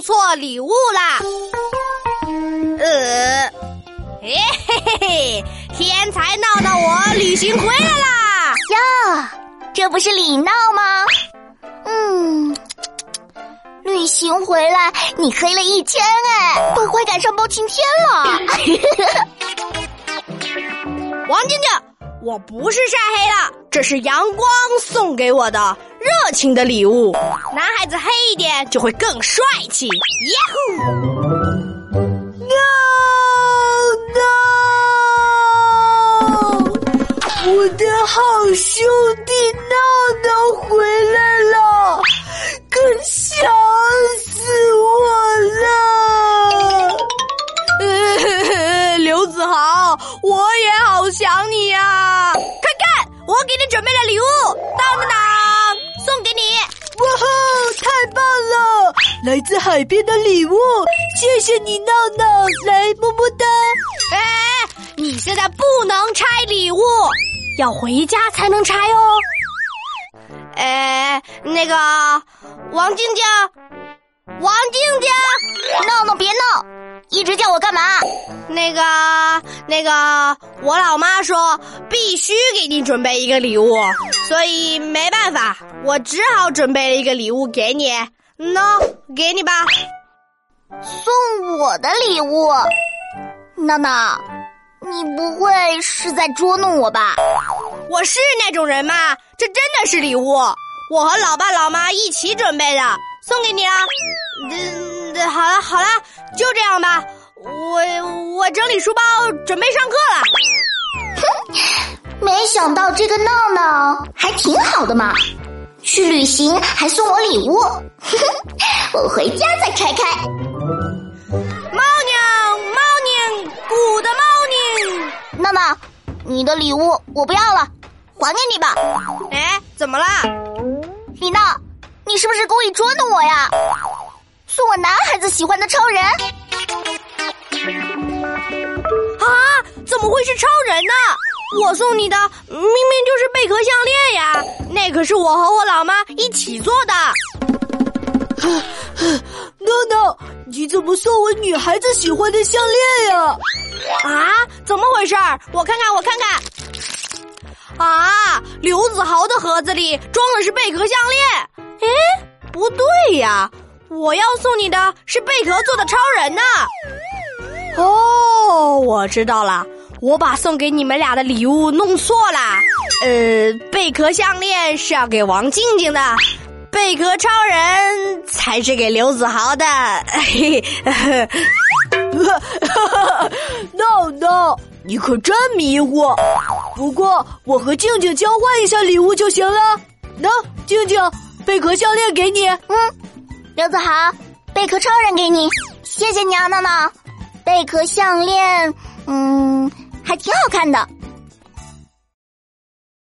错礼物啦。呃，嘿嘿嘿，天才闹闹，我旅行回来啦！呀，这不是李闹吗？嗯，旅行回来你黑了一天哎，都快赶上包青天了。王静静，我不是晒黑了，这是阳光送给我的热情的礼物。男孩子黑一点就会更帅气。耶呼！No No，我的好兄弟来自海边的礼物，谢谢你，闹闹，来么么哒。哎，你现在不能拆礼物，要回家才能拆哦。哎，那个王静静，王静静，闹闹别闹，一直叫我干嘛？那个那个，我老妈说必须给你准备一个礼物，所以没办法，我只好准备了一个礼物给你。喏，给你吧。送我的礼物，闹闹，你不会是在捉弄我吧？我是那种人吗？这真的是礼物，我和老爸老妈一起准备的，送给你了。嗯，好了好了，就这样吧。我我整理书包，准备上课了。哼，没想到这个闹闹还挺好的嘛，去旅行还送我礼物。我回家再拆开。Morning morning good morning，娜娜，你的礼物我不要了，还给你吧。哎，怎么了？李娜，你是不是故意捉弄我呀？送我男孩子喜欢的超人？啊！怎么会是超人呢？我送你的明明就是贝壳项链呀，那可是我和我老妈一起做的。闹闹，你怎么送我女孩子喜欢的项链呀？啊，怎么回事？我看看，我看看。啊，刘子豪的盒子里装的是贝壳项链。哎，不对呀，我要送你的是贝壳做的超人呢。哦，我知道了，我把送给你们俩的礼物弄错了。呃，贝壳项链是要给王静静的，贝壳超人才是给刘子豪的。嘿嘿，闹闹，你可真迷糊。不过我和静静交换一下礼物就行了。喏，静静，贝壳项链给你。嗯，刘子豪，贝壳超人给你，谢谢你啊，闹闹。贝壳项链，嗯，还挺好看的。